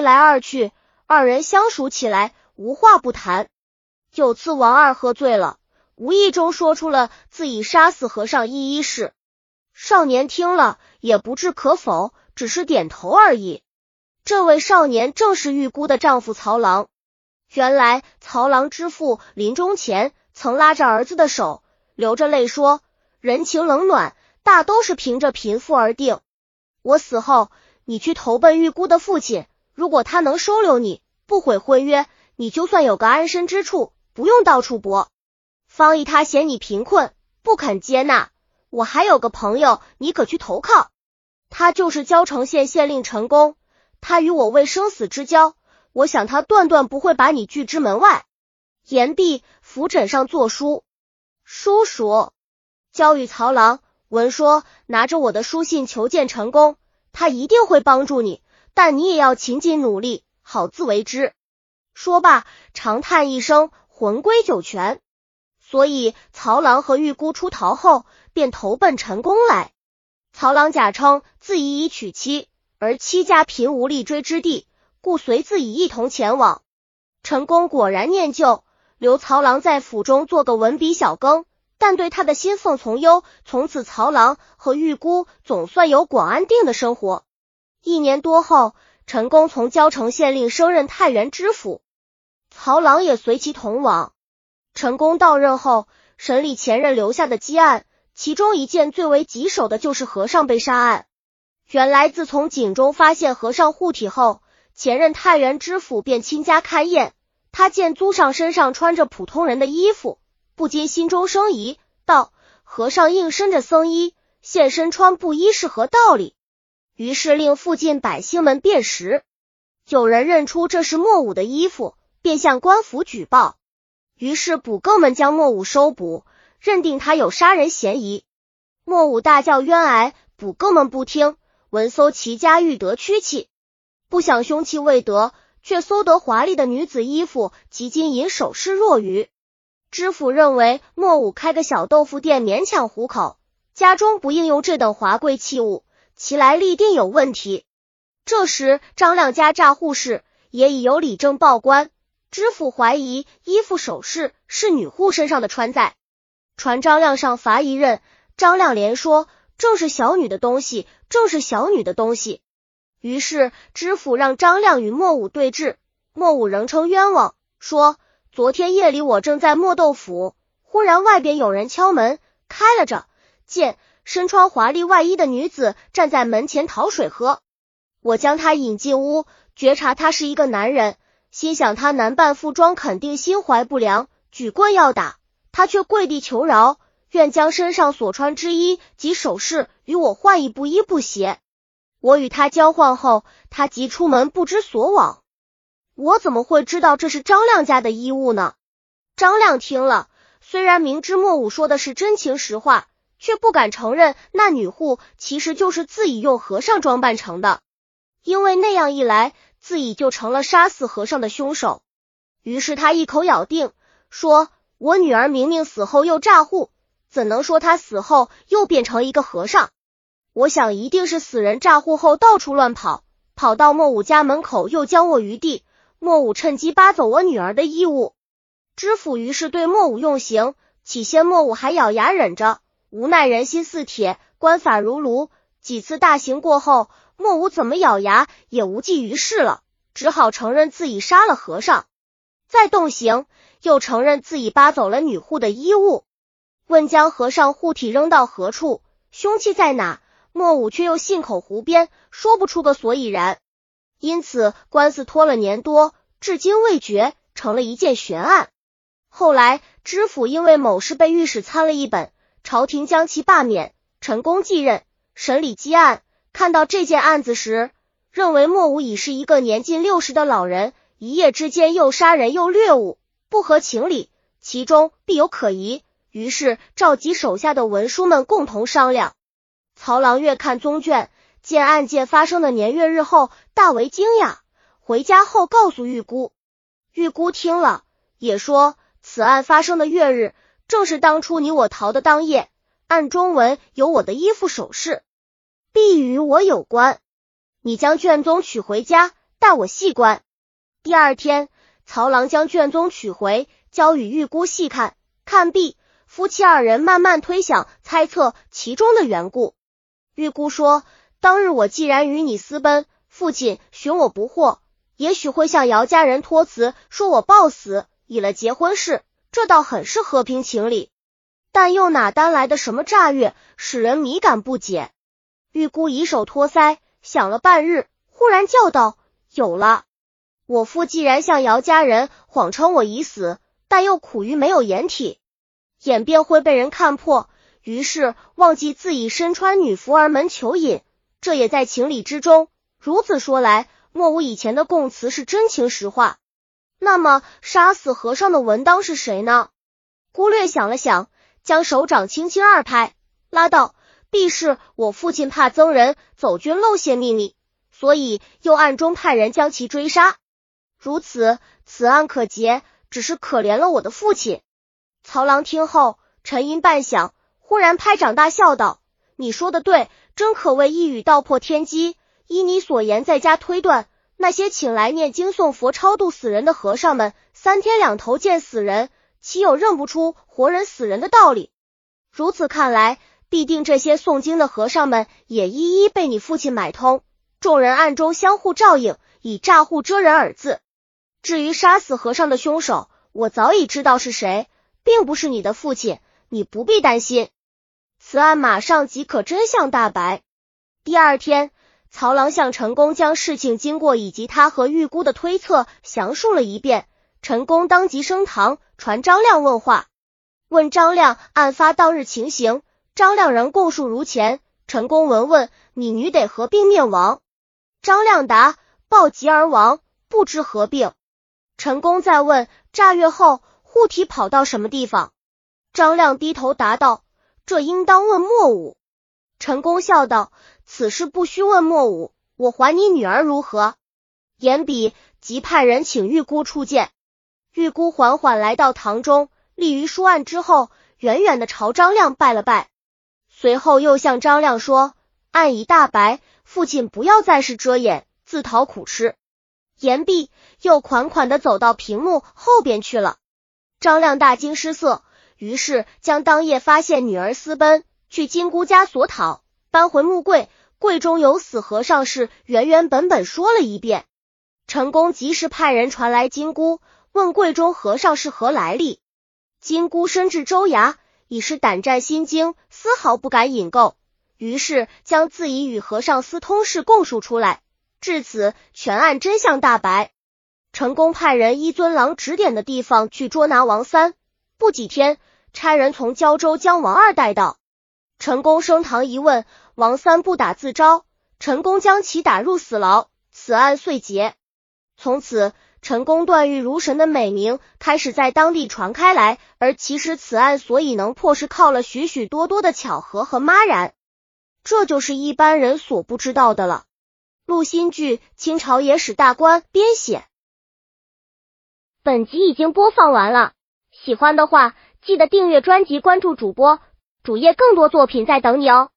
一来二去，二人相熟起来，无话不谈。有次王二喝醉了，无意中说出了自己杀死和尚一一事。少年听了也不置可否，只是点头而已。这位少年正是玉姑的丈夫曹郎。原来曹郎之父临终前曾拉着儿子的手，流着泪说：“人情冷暖，大都是凭着贫富而定。我死后，你去投奔玉姑的父亲，如果他能收留你，不毁婚约，你就算有个安身之处，不用到处搏。方毅他嫌你贫困，不肯接纳。我还有个朋友，你可去投靠，他就是交城县县令陈公，他与我为生死之交。”我想他断断不会把你拒之门外。言毕，扶枕上作书。叔叔，交与曹郎。文说拿着我的书信求见陈公，他一定会帮助你，但你也要勤谨努力，好自为之。说罢，长叹一声，魂归九泉。所以曹郎和玉姑出逃后，便投奔陈公来。曹郎假称自己已娶妻，而妻家贫无立锥之地。故随自己一同前往。陈公果然念旧，留曹郎在府中做个文笔小更，但对他的心奉从优。从此，曹郎和玉姑总算有广安定的生活。一年多后，陈公从交城县令升任太原知府，曹郎也随其同往。陈公到任后，审理前任留下的积案，其中一件最为棘手的就是和尚被杀案。原来，自从井中发现和尚护体后，前任太原知府便亲家勘验，他见租上身上穿着普通人的衣服，不禁心中生疑，道：“和尚应身着僧衣，现身穿布衣是何道理？”于是令附近百姓们辨识，有人认出这是莫武的衣服，便向官府举报。于是捕更们将莫武收捕，认定他有杀人嫌疑。莫武大叫冤哀，捕更们不听，闻搜其家欲得屈器。不想凶器未得，却搜得华丽的女子衣服及金银首饰若余。知府认为莫武开个小豆腐店勉强糊口，家中不应用这等华贵器物，其来历定有问题。这时张亮家诈护士也已有理证报官，知府怀疑衣服首饰是女护身上的穿戴，传张亮上罚一任。张亮连说正是小女的东西，正是小女的东西。于是知府让张亮与莫武对质，莫武仍称冤枉，说昨天夜里我正在磨豆腐，忽然外边有人敲门，开了着，见身穿华丽外衣的女子站在门前讨水喝。我将她引进屋，觉察他是一个男人，心想他男扮妇装，肯定心怀不良，举棍要打他，却跪地求饶，愿将身上所穿之衣及首饰与我换一布衣布鞋。我与他交换后，他即出门不知所往。我怎么会知道这是张亮家的衣物呢？张亮听了，虽然明知莫武说的是真情实话，却不敢承认那女户其实就是自己用和尚装扮成的，因为那样一来，自己就成了杀死和尚的凶手。于是他一口咬定，说我女儿明明死后又诈护，怎能说她死后又变成一个和尚？我想一定是死人诈护后到处乱跑，跑到莫武家门口又将我于地。莫武趁机扒走我女儿的衣物。知府于是对莫武用刑。起先莫武还咬牙忍着，无奈人心似铁，官法如炉。几次大刑过后，莫武怎么咬牙也无济于事了，只好承认自己杀了和尚。再动刑，又承认自己扒走了女户的衣物。问将和尚护体扔到何处，凶器在哪？莫武却又信口胡编，说不出个所以然，因此官司拖了年多，至今未决，成了一件悬案。后来知府因为某事被御史参了一本，朝廷将其罢免，陈公继任审理积案。看到这件案子时，认为莫武已是一个年近六十的老人，一夜之间又杀人又掠物，不合情理，其中必有可疑。于是召集手下的文书们共同商量。曹郎阅看宗卷，见案件发生的年月日后，大为惊讶。回家后告诉玉姑，玉姑听了也说，此案发生的月日正是当初你我逃的当夜，案中文有我的衣服首饰，必与我有关。你将卷宗取回家，待我细观。第二天，曹郎将卷宗取回，交与玉姑细看。看毕，夫妻二人慢慢推想、猜测其中的缘故。玉姑说：“当日我既然与你私奔，父亲寻我不获，也许会向姚家人托辞，说我暴死，以了结婚事，这倒很是和平情理。但又哪单来的什么诈月，使人迷感不解。”玉姑以手托腮，想了半日，忽然叫道：“有了！我父既然向姚家人谎称我已死，但又苦于没有掩体，演变会被人看破。”于是忘记自己身穿女服而门求隐，这也在情理之中。如此说来，莫无以前的供词是真情实话。那么杀死和尚的文当是谁呢？孤略想了想，将手掌轻轻二拍，拉道：“必是我父亲怕僧人走军漏泄秘密，所以又暗中派人将其追杀。如此，此案可结，只是可怜了我的父亲。”曹郎听后沉吟半响。忽然拍掌大笑道：“你说的对，真可谓一语道破天机。依你所言，在家推断，那些请来念经诵佛、超度死人的和尚们，三天两头见死人，岂有认不出活人死人的道理？如此看来，必定这些诵经的和尚们也一一被你父亲买通，众人暗中相互照应，以诈护遮人耳字。至于杀死和尚的凶手，我早已知道是谁，并不是你的父亲，你不必担心。”此案马上即可真相大白。第二天，曹郎向陈宫将事情经过以及他和玉姑的推测详述了一遍。陈宫当即升堂传张亮问话，问张亮案发当日情形。张亮仍供述如前。陈宫闻问：“你女得何病灭亡？”张亮答：“暴疾而亡，不知何病。”陈宫再问：“炸月后护体跑到什么地方？”张亮低头答道。这应当问莫武。陈宫笑道：“此事不须问莫武，我还你女儿如何？”言毕，即派人请玉姑出见。玉姑缓缓来到堂中，立于书案之后，远远的朝张亮拜了拜，随后又向张亮说：“案已大白，父亲不要再是遮掩，自讨苦吃。”言毕，又款款的走到屏幕后边去了。张亮大惊失色。于是将当夜发现女儿私奔去金姑家索讨，搬回木柜，柜中有死和尚事，原原本本说了一遍。陈宫及时派人传来金箍，问柜中和尚是何来历。金箍身至州衙，已是胆战心惊，丝毫不敢引购。于是将自己与和尚私通事供述出来。至此，全案真相大白。陈宫派人依尊郎指点的地方去捉拿王三，不几天。差人从胶州将王二带到，陈宫升堂一问，王三不打自招，陈宫将其打入死牢，此案遂结。从此，陈宫断狱如神的美名开始在当地传开来。而其实此案所以能破，是靠了许许多多的巧合和妈然，这就是一般人所不知道的了。陆新剧《清朝野史大观》编写。本集已经播放完了，喜欢的话。记得订阅专辑，关注主播主页，更多作品在等你哦。